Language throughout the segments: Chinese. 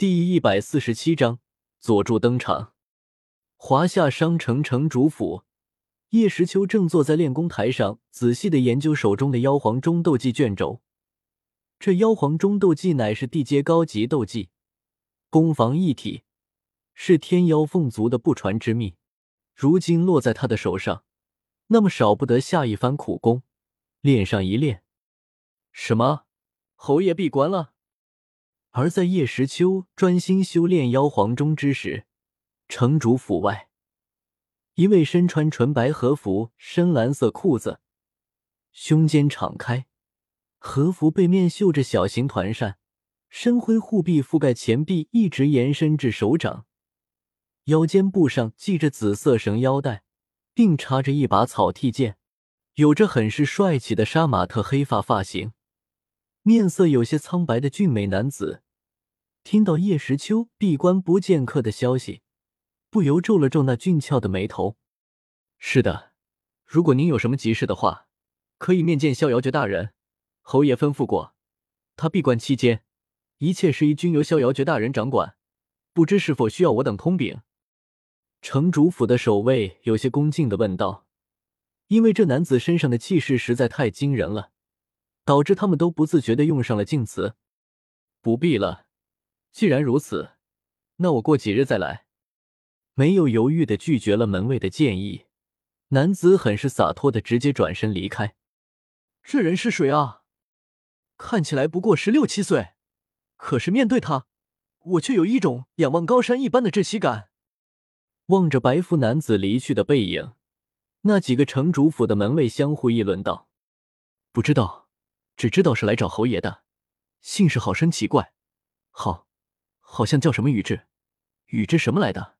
第一百四十七章佐助登场。华夏商城城主府，叶时秋正坐在练功台上，仔细的研究手中的妖皇中斗技卷轴。这妖皇中斗技乃是地阶高级斗技，攻防一体，是天妖凤族的不传之秘。如今落在他的手上，那么少不得下一番苦功，练上一练。什么？侯爷闭关了？而在叶时秋专心修炼妖皇钟之时，城主府外，一位身穿纯白和服、深蓝色裤子、胸肩敞开，和服背面绣着小型团扇，深灰护臂覆盖前臂，一直延伸至手掌，腰间部上系着紫色绳腰带，并插着一把草剃剑，有着很是帅气的杀马特黑发发型。面色有些苍白的俊美男子，听到叶时秋闭关不见客的消息，不由皱了皱那俊俏的眉头。是的，如果您有什么急事的话，可以面见逍遥绝大人。侯爷吩咐过，他闭关期间，一切事宜均由逍遥绝大人掌管。不知是否需要我等通禀？城主府的守卫有些恭敬的问道，因为这男子身上的气势实在太惊人了。导致他们都不自觉的用上了敬词。不必了，既然如此，那我过几日再来。没有犹豫的拒绝了门卫的建议，男子很是洒脱的直接转身离开。这人是谁啊？看起来不过十六七岁，可是面对他，我却有一种仰望高山一般的窒息感。望着白服男子离去的背影，那几个城主府的门卫相互议论道：“不知道。”只知道是来找侯爷的，姓氏好生奇怪，好，好像叫什么宇智，宇智什么来的。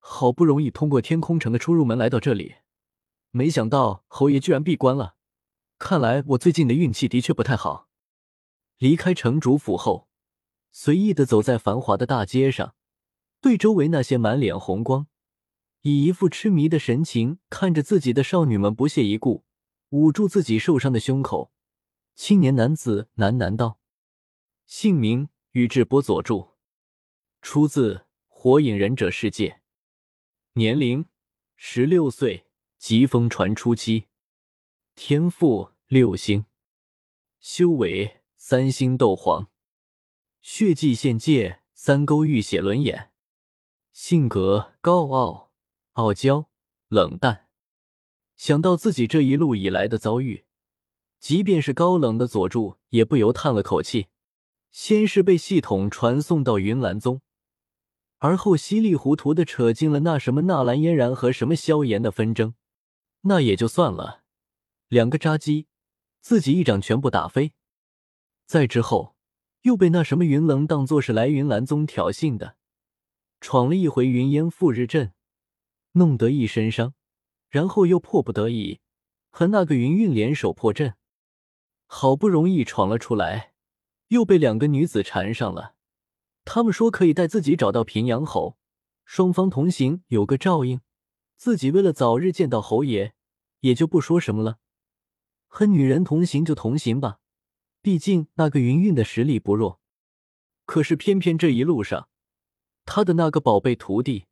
好不容易通过天空城的出入门来到这里，没想到侯爷居然闭关了，看来我最近的运气的确不太好。离开城主府后，随意的走在繁华的大街上，对周围那些满脸红光、以一副痴迷的神情看着自己的少女们不屑一顾。捂住自己受伤的胸口，青年男子喃喃道：“姓名：宇智波佐助，出自《火影忍者》世界，年龄：十六岁，疾风传初期，天赋六星，修为三星斗皇，血迹限界三勾玉血轮眼，性格高傲、傲娇、冷淡。”想到自己这一路以来的遭遇，即便是高冷的佐助也不由叹了口气。先是被系统传送到云岚宗，而后稀里糊涂的扯进了那什么纳兰嫣然和什么萧炎的纷争，那也就算了，两个扎基，自己一掌全部打飞。再之后，又被那什么云棱当作是来云岚宗挑衅的，闯了一回云烟赴日阵，弄得一身伤。然后又迫不得已和那个云韵联手破阵，好不容易闯了出来，又被两个女子缠上了。他们说可以带自己找到平阳侯，双方同行有个照应。自己为了早日见到侯爷，也就不说什么了。和女人同行就同行吧，毕竟那个云韵的实力不弱。可是偏偏这一路上，他的那个宝贝徒弟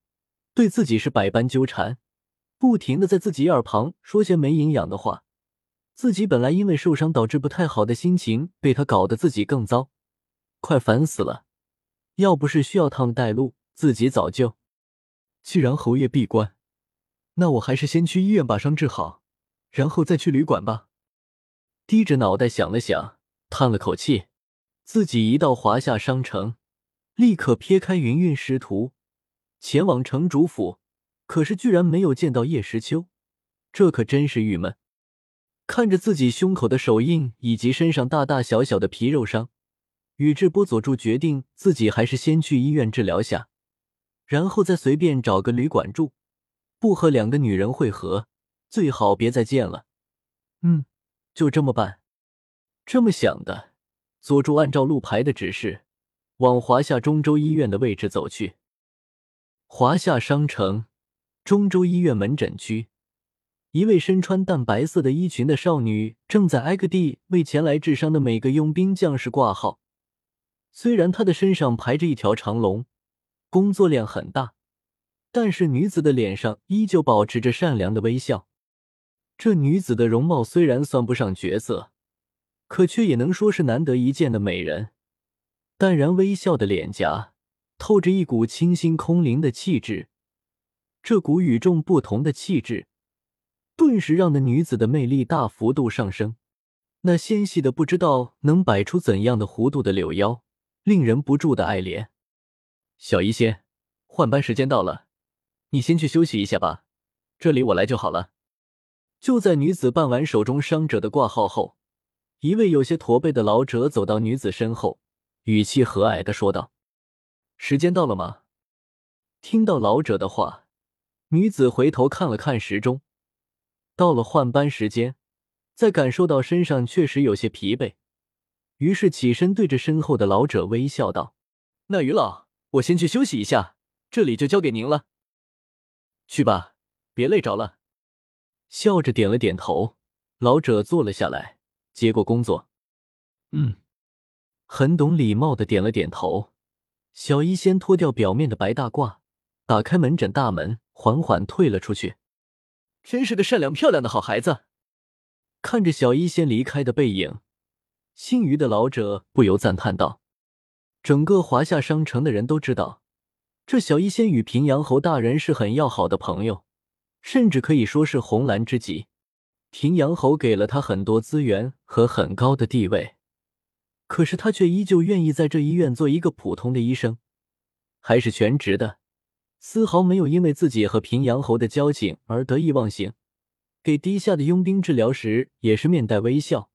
对自己是百般纠缠。不停的在自己耳旁说些没营养的话，自己本来因为受伤导致不太好的心情被他搞得自己更糟，快烦死了。要不是需要他们带路，自己早就……既然侯爷闭关，那我还是先去医院把伤治好，然后再去旅馆吧。低着脑袋想了想，叹了口气，自己一到华夏商城，立刻撇开云韵师徒，前往城主府。可是居然没有见到叶时秋，这可真是郁闷。看着自己胸口的手印以及身上大大小小的皮肉伤，宇智波佐助决定自己还是先去医院治疗下，然后再随便找个旅馆住，不和两个女人会合，最好别再见了。嗯，就这么办。这么想的，佐助按照路牌的指示，往华夏中州医院的位置走去。华夏商城。中州医院门诊区，一位身穿淡白色的衣裙的少女正在挨个地为前来治伤的每个佣兵将士挂号。虽然她的身上排着一条长龙，工作量很大，但是女子的脸上依旧保持着善良的微笑。这女子的容貌虽然算不上绝色，可却也能说是难得一见的美人。淡然微笑的脸颊，透着一股清新空灵的气质。这股与众不同的气质，顿时让那女子的魅力大幅度上升。那纤细的不知道能摆出怎样的弧度的柳腰，令人不住的爱怜。小医仙，换班时间到了，你先去休息一下吧，这里我来就好了。就在女子办完手中伤者的挂号后，一位有些驼背的老者走到女子身后，语气和蔼的说道：“时间到了吗？”听到老者的话，女子回头看了看时钟，到了换班时间。再感受到身上确实有些疲惫，于是起身对着身后的老者微笑道：“那于老，我先去休息一下，这里就交给您了。去吧，别累着了。”笑着点了点头，老者坐了下来，接过工作。嗯，很懂礼貌的点了点头。小医仙脱掉表面的白大褂，打开门诊大门，缓缓退了出去。真是个善良漂亮的好孩子。看着小医仙离开的背影，姓于的老者不由赞叹道：“整个华夏商城的人都知道，这小医仙与平阳侯大人是很要好的朋友，甚至可以说是红蓝知己。平阳侯给了他很多资源和很高的地位，可是他却依旧愿意在这医院做一个普通的医生，还是全职的，丝毫没有因为自己和平阳侯的交情而得意忘形。”给低下的佣兵治疗时，也是面带微笑，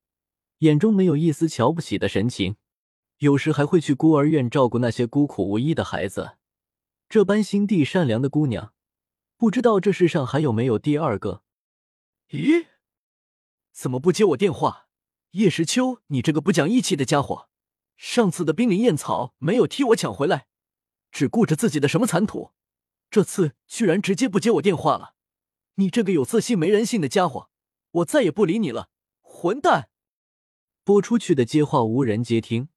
眼中没有一丝瞧不起的神情。有时还会去孤儿院照顾那些孤苦无依的孩子。这般心地善良的姑娘，不知道这世上还有没有第二个？咦，怎么不接我电话？叶时秋，你这个不讲义气的家伙！上次的冰灵燕草没有替我抢回来，只顾着自己的什么残土，这次居然直接不接我电话了。你这个有自信没人性的家伙，我再也不理你了，混蛋！拨出去的接话无人接听，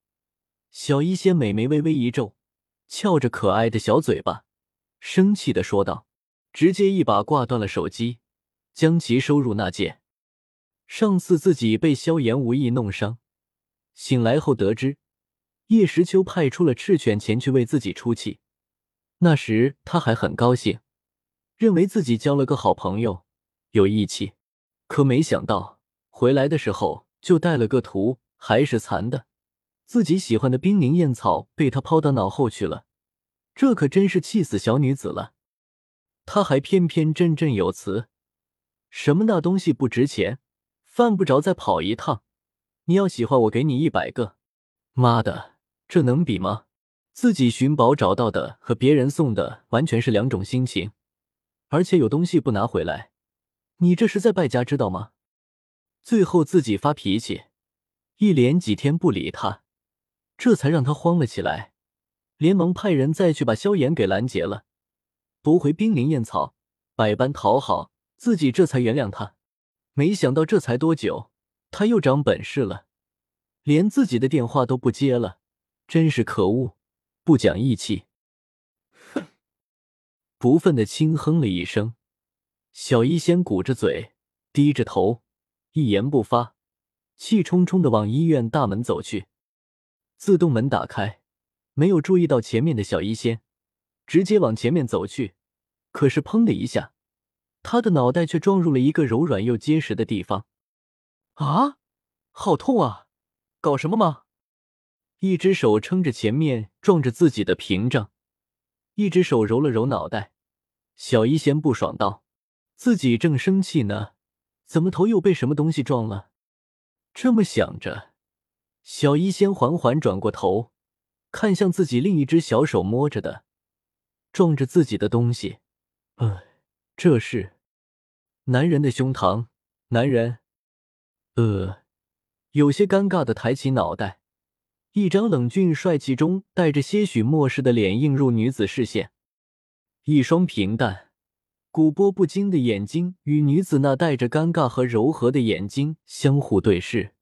小医仙美眉微微一皱，翘着可爱的小嘴巴，生气的说道，直接一把挂断了手机，将其收入纳戒。上次自己被萧炎无意弄伤，醒来后得知叶时秋派出了赤犬前去为自己出气，那时他还很高兴。认为自己交了个好朋友，有义气，可没想到回来的时候就带了个图，还是残的。自己喜欢的冰灵燕草被他抛到脑后去了，这可真是气死小女子了。他还偏偏振振有词，什么那东西不值钱，犯不着再跑一趟。你要喜欢，我给你一百个。妈的，这能比吗？自己寻宝找到的和别人送的完全是两种心情。而且有东西不拿回来，你这是在败家，知道吗？最后自己发脾气，一连几天不理他，这才让他慌了起来，连忙派人再去把萧炎给拦截了，夺回冰灵燕草，百般讨好，自己这才原谅他。没想到这才多久，他又长本事了，连自己的电话都不接了，真是可恶，不讲义气。哼不忿的轻哼了一声，小医仙鼓着嘴，低着头，一言不发，气冲冲的往医院大门走去。自动门打开，没有注意到前面的小医仙，直接往前面走去。可是砰的一下，他的脑袋却撞入了一个柔软又结实的地方。啊，好痛啊！搞什么吗？一只手撑着前面撞着自己的屏障。一只手揉了揉脑袋，小医仙不爽道：“自己正生气呢，怎么头又被什么东西撞了？”这么想着，小医仙缓缓转过头，看向自己另一只小手摸着的撞着自己的东西。呃，这是男人的胸膛。男人，呃，有些尴尬的抬起脑袋。一张冷峻帅气中带着些许漠视的脸映入女子视线，一双平淡、古波不惊的眼睛与女子那带着尴尬和柔和的眼睛相互对视。